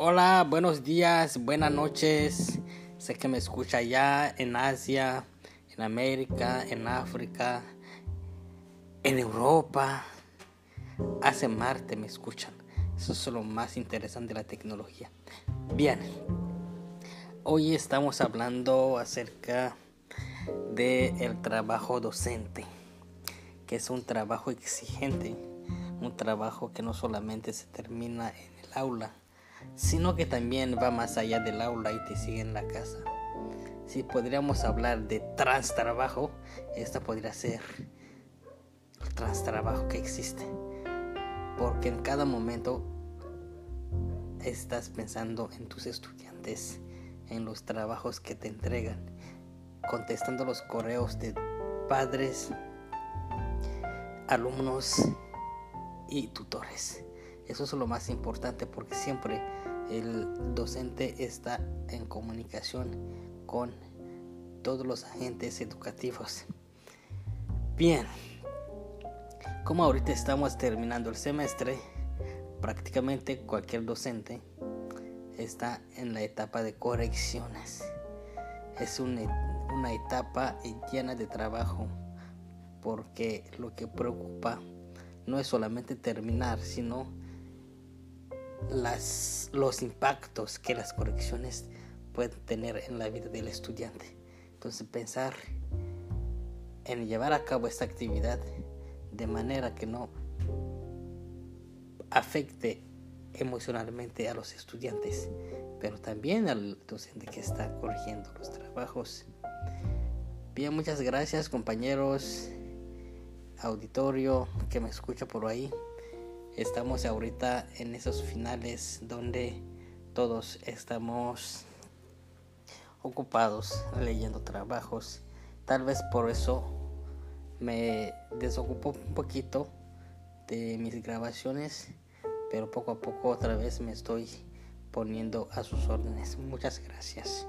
Hola, buenos días, buenas noches. Sé que me escucha ya en Asia, en América, en África, en Europa. Hace Marte me escuchan. Eso es lo más interesante de la tecnología. Bien, hoy estamos hablando acerca del el trabajo docente, que es un trabajo exigente, un trabajo que no solamente se termina en el aula, sino que también va más allá del aula y te sigue en la casa. Si podríamos hablar de trabajo, esta podría ser el trabajo que existe. Porque en cada momento estás pensando en tus estudiantes, en los trabajos que te entregan, contestando los correos de padres, alumnos y tutores. Eso es lo más importante porque siempre el docente está en comunicación con todos los agentes educativos. Bien, como ahorita estamos terminando el semestre, prácticamente cualquier docente está en la etapa de correcciones. Es una, una etapa llena de trabajo porque lo que preocupa no es solamente terminar, sino las, los impactos que las correcciones pueden tener en la vida del estudiante. Entonces pensar en llevar a cabo esta actividad de manera que no afecte emocionalmente a los estudiantes, pero también al docente que está corrigiendo los trabajos. Bien, muchas gracias compañeros, auditorio que me escucha por ahí. Estamos ahorita en esos finales donde todos estamos ocupados leyendo trabajos. Tal vez por eso me desocupo un poquito de mis grabaciones, pero poco a poco otra vez me estoy poniendo a sus órdenes. Muchas gracias.